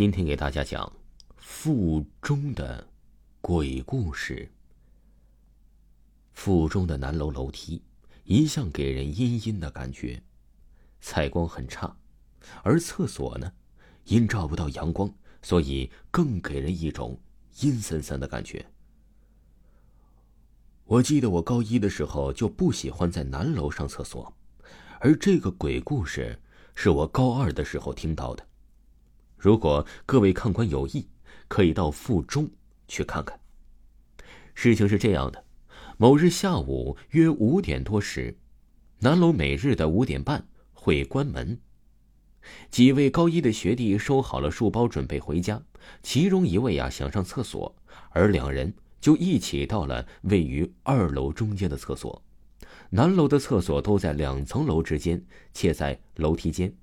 今天给大家讲腹中的鬼故事。腹中的南楼楼梯一向给人阴阴的感觉，采光很差，而厕所呢，因照不到阳光，所以更给人一种阴森森的感觉。我记得我高一的时候就不喜欢在南楼上厕所，而这个鬼故事是我高二的时候听到的。如果各位看官有意，可以到附中去看看。事情是这样的：某日下午约五点多时，南楼每日的五点半会关门。几位高一的学弟收好了书包，准备回家。其中一位啊想上厕所，而两人就一起到了位于二楼中间的厕所。南楼的厕所都在两层楼之间，且在楼梯间。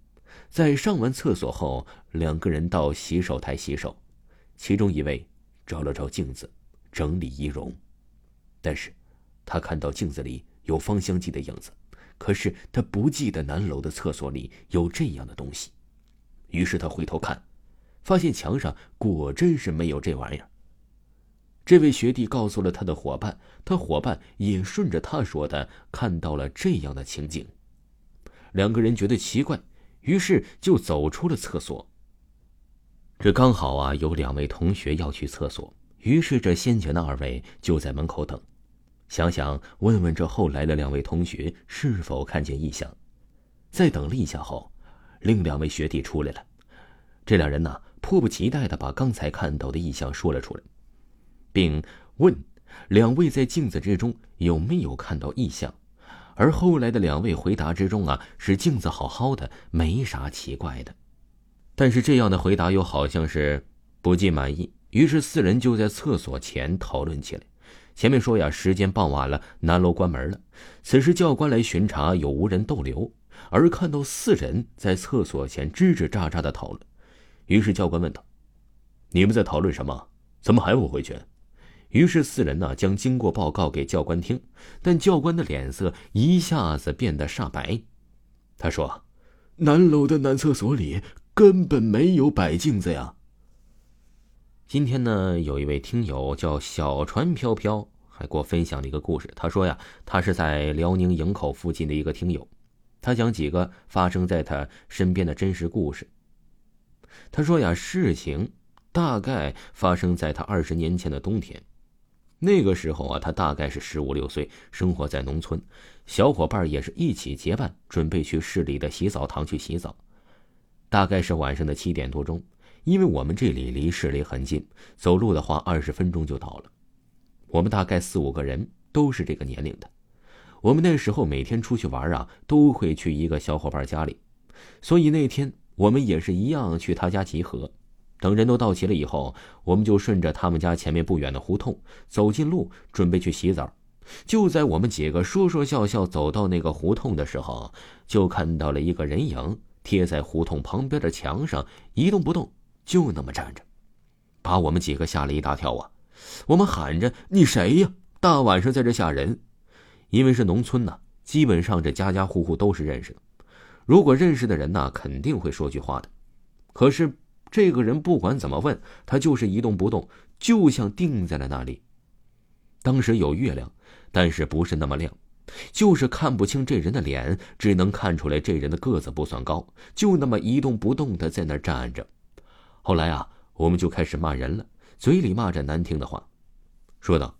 在上完厕所后，两个人到洗手台洗手，其中一位照了照镜子，整理仪容，但是，他看到镜子里有芳香剂的影子，可是他不记得南楼的厕所里有这样的东西，于是他回头看，发现墙上果真是没有这玩意儿。这位学弟告诉了他的伙伴，他伙伴也顺着他说的看到了这样的情景，两个人觉得奇怪。于是就走出了厕所。这刚好啊，有两位同学要去厕所，于是这先前的二位就在门口等，想想问问这后来的两位同学是否看见异象。再等了一下后，另两位学弟出来了，这两人呢迫不及待的把刚才看到的异象说了出来，并问两位在镜子之中有没有看到异象。而后来的两位回答之中啊，是镜子好好的，没啥奇怪的。但是这样的回答又好像是不尽满意，于是四人就在厕所前讨论起来。前面说呀，时间傍晚了，南楼关门了。此时教官来巡查，有无人逗留，而看到四人在厕所前吱吱喳喳的讨论，于是教官问道：“你们在讨论什么？怎么还不回去？”于是四人呢将经过报告给教官听，但教官的脸色一下子变得煞白。他说：“南楼的男厕所里根本没有摆镜子呀。”今天呢，有一位听友叫小船飘飘，还给我分享了一个故事。他说呀，他是在辽宁营口附近的一个听友，他讲几个发生在他身边的真实故事。他说呀，事情大概发生在他二十年前的冬天。那个时候啊，他大概是十五六岁，生活在农村，小伙伴也是一起结伴，准备去市里的洗澡堂去洗澡。大概是晚上的七点多钟，因为我们这里离市里很近，走路的话二十分钟就到了。我们大概四五个人，都是这个年龄的。我们那时候每天出去玩啊，都会去一个小伙伴家里，所以那天我们也是一样去他家集合。等人都到齐了以后，我们就顺着他们家前面不远的胡同走进路，准备去洗澡。就在我们几个说说笑笑走到那个胡同的时候，就看到了一个人影贴在胡同旁边的墙上，一动不动，就那么站着，把我们几个吓了一大跳啊！我们喊着：“你谁呀？大晚上在这吓人！”因为是农村呐，基本上这家家户户都是认识的。如果认识的人呐，肯定会说句话的。可是。这个人不管怎么问，他就是一动不动，就像定在了那里。当时有月亮，但是不是那么亮，就是看不清这人的脸，只能看出来这人的个子不算高，就那么一动不动的在那站着。后来啊，我们就开始骂人了，嘴里骂着难听的话，说道：“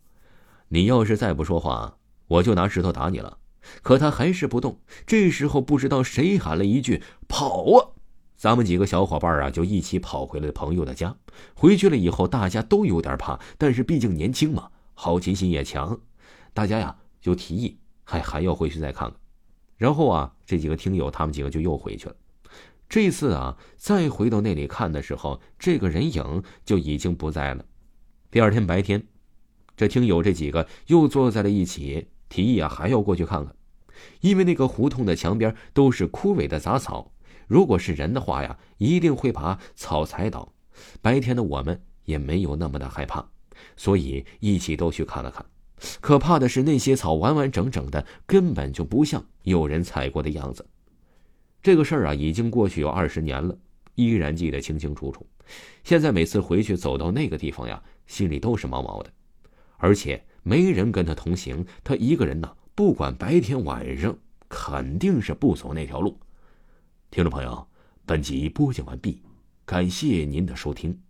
你要是再不说话，我就拿石头打你了。”可他还是不动。这时候不知道谁喊了一句：“跑啊！”咱们几个小伙伴啊，就一起跑回了朋友的家。回去了以后，大家都有点怕，但是毕竟年轻嘛，好奇心也强，大家呀就提议还还要回去再看看。然后啊，这几个听友他们几个就又回去了。这次啊，再回到那里看的时候，这个人影就已经不在了。第二天白天，这听友这几个又坐在了一起，提议啊还要过去看看，因为那个胡同的墙边都是枯萎的杂草。如果是人的话呀一定会把草踩倒。白天的我们也没有那么的害怕所以一起都去看了看。可怕的是那些草完完整整的根本就不像有人踩过的样子。这个事儿啊已经过去有二十年了依然记得清清楚楚。现在每次回去走到那个地方呀心里都是毛毛的。而且没人跟他同行他一个人呢不管白天晚上肯定是不走那条路。听众朋友本集播讲完毕感谢您的收听。